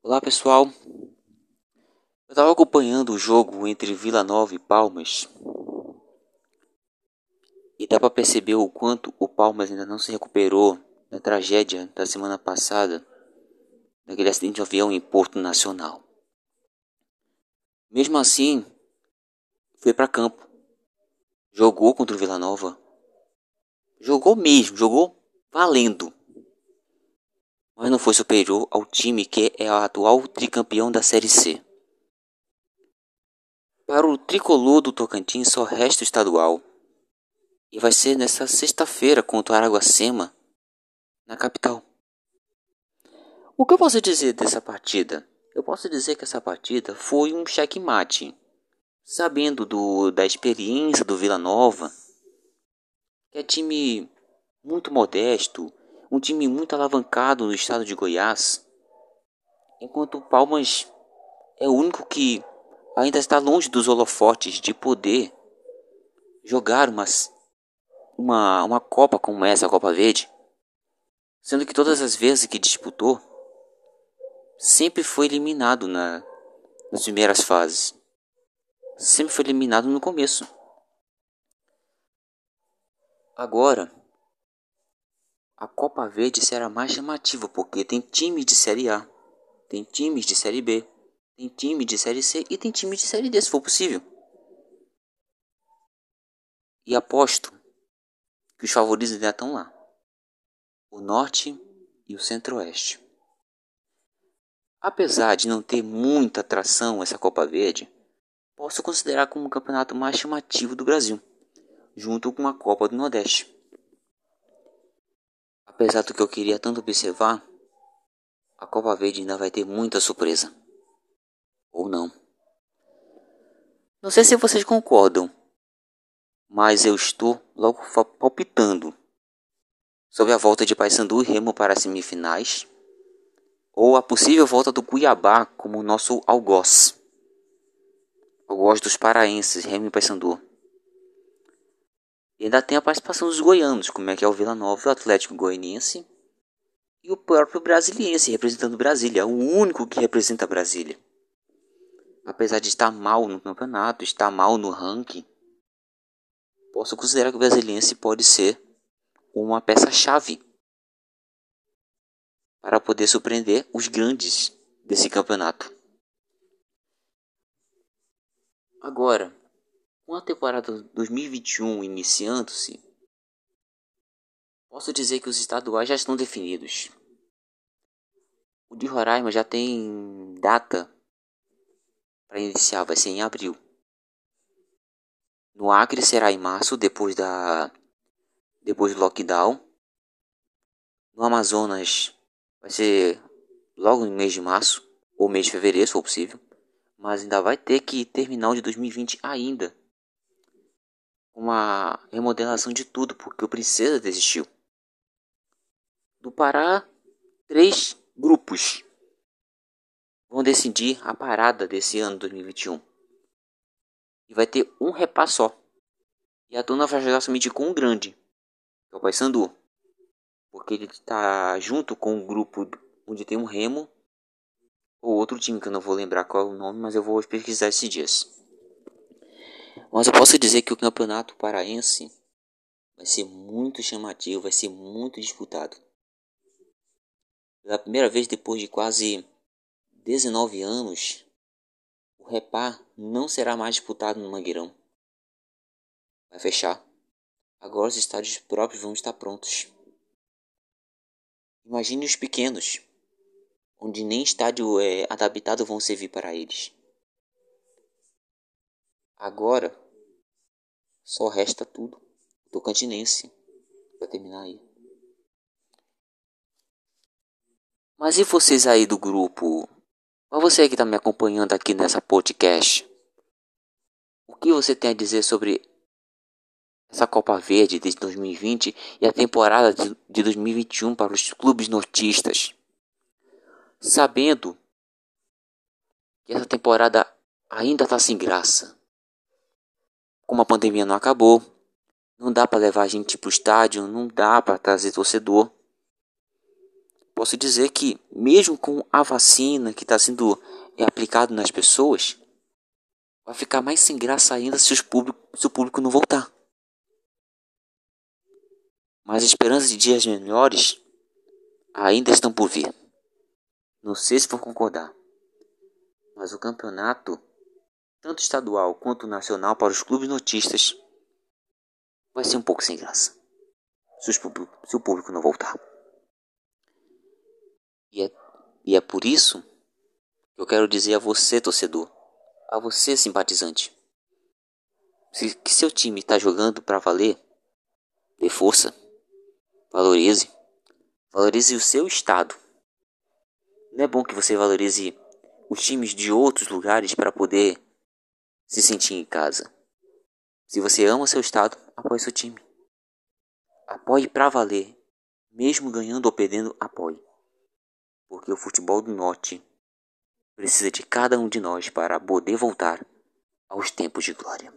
Olá pessoal, eu estava acompanhando o jogo entre Vila Nova e Palmas. E dá para perceber o quanto o Palmas ainda não se recuperou da tragédia da semana passada, daquele acidente de avião em Porto Nacional. Mesmo assim, foi para campo, jogou contra o Vila Nova, jogou mesmo, jogou valendo mas não foi superior ao time que é o atual tricampeão da Série C. Para o tricolor do Tocantins só resta o estadual. E vai ser nesta sexta-feira contra o Araguacema, na capital. O que eu posso dizer dessa partida? Eu posso dizer que essa partida foi um checkmate. Sabendo do, da experiência do Vila Nova, que é time muito modesto, um time muito alavancado no estado de Goiás, enquanto o Palmas é o único que ainda está longe dos holofotes de poder jogar uma, uma, uma Copa como essa, a Copa Verde, sendo que todas as vezes que disputou, sempre foi eliminado na, nas primeiras fases. Sempre foi eliminado no começo. Agora, a Copa Verde será mais chamativa porque tem times de Série A, tem times de Série B, tem time de Série C e tem time de Série D se for possível. E aposto que os favoritos ainda estão lá: o Norte e o Centro-Oeste. Apesar de não ter muita atração essa Copa Verde, posso considerar como o campeonato mais chamativo do Brasil, junto com a Copa do Nordeste. Apesar do que eu queria tanto observar, a Copa Verde ainda vai ter muita surpresa. Ou não. Não sei se vocês concordam, mas eu estou logo palpitando sobre a volta de Paysandu e Remo para as semifinais ou a possível volta do Cuiabá como nosso algoz. Algoz dos paraenses, Remo e Paysandu. E ainda tem a participação dos goianos, como é que é o Vila Nova, o Atlético Goianiense e o próprio Brasiliense representando Brasília, o único que representa Brasília. Apesar de estar mal no campeonato, estar mal no ranking, posso considerar que o Brasiliense pode ser uma peça-chave para poder surpreender os grandes desse campeonato. Agora, com a temporada 2021 iniciando-se, posso dizer que os estaduais já estão definidos. O de Roraima já tem data para iniciar, vai ser em abril. No Acre será em março, depois da depois do lockdown. No Amazonas vai ser logo no mês de março ou mês de fevereiro, se for possível. Mas ainda vai ter que terminar o de 2020 ainda uma remodelação de tudo, porque o Princesa desistiu. Do Pará, três grupos vão decidir a parada desse ano 2021. E vai ter um repasso só. E a dona vai jogar somente com um grande, que é o Paysandu. Porque ele está junto com o grupo onde tem um Remo ou outro time que eu não vou lembrar qual é o nome, mas eu vou pesquisar esses dias. Mas eu posso dizer que o campeonato paraense vai ser muito chamativo, vai ser muito disputado. Pela primeira vez depois de quase 19 anos, o Repar não será mais disputado no Mangueirão. Vai fechar. Agora os estádios próprios vão estar prontos. Imagine os pequenos, onde nem estádio é, adaptado vão servir para eles. Agora só resta tudo. do Tocantinense. Pra terminar aí. Mas e vocês aí do grupo? Mas você que está me acompanhando aqui nessa podcast. O que você tem a dizer sobre essa Copa Verde de 2020 e a temporada de 2021 para os clubes nortistas? Sabendo que essa temporada ainda está sem graça como a pandemia não acabou, não dá para levar a gente pro estádio, não dá para trazer torcedor. posso dizer que, mesmo com a vacina que está sendo é, aplicado nas pessoas, vai ficar mais sem graça ainda se, público, se o público não voltar. Mas as esperanças de dias melhores ainda estão por vir. Não sei se vão concordar, mas o campeonato, tanto estadual quanto nacional, para os clubes notistas, vai ser um pouco sem graça. Se, público, se o público não voltar. E é, e é por isso que eu quero dizer a você, torcedor, a você, simpatizante, se, que seu time está jogando para valer, dê força, valorize, valorize o seu estado. Não é bom que você valorize os times de outros lugares para poder se sentir em casa. Se você ama seu estado, apoie seu time. Apoie para valer, mesmo ganhando ou perdendo, apoie porque o futebol do Norte precisa de cada um de nós para poder voltar aos tempos de glória.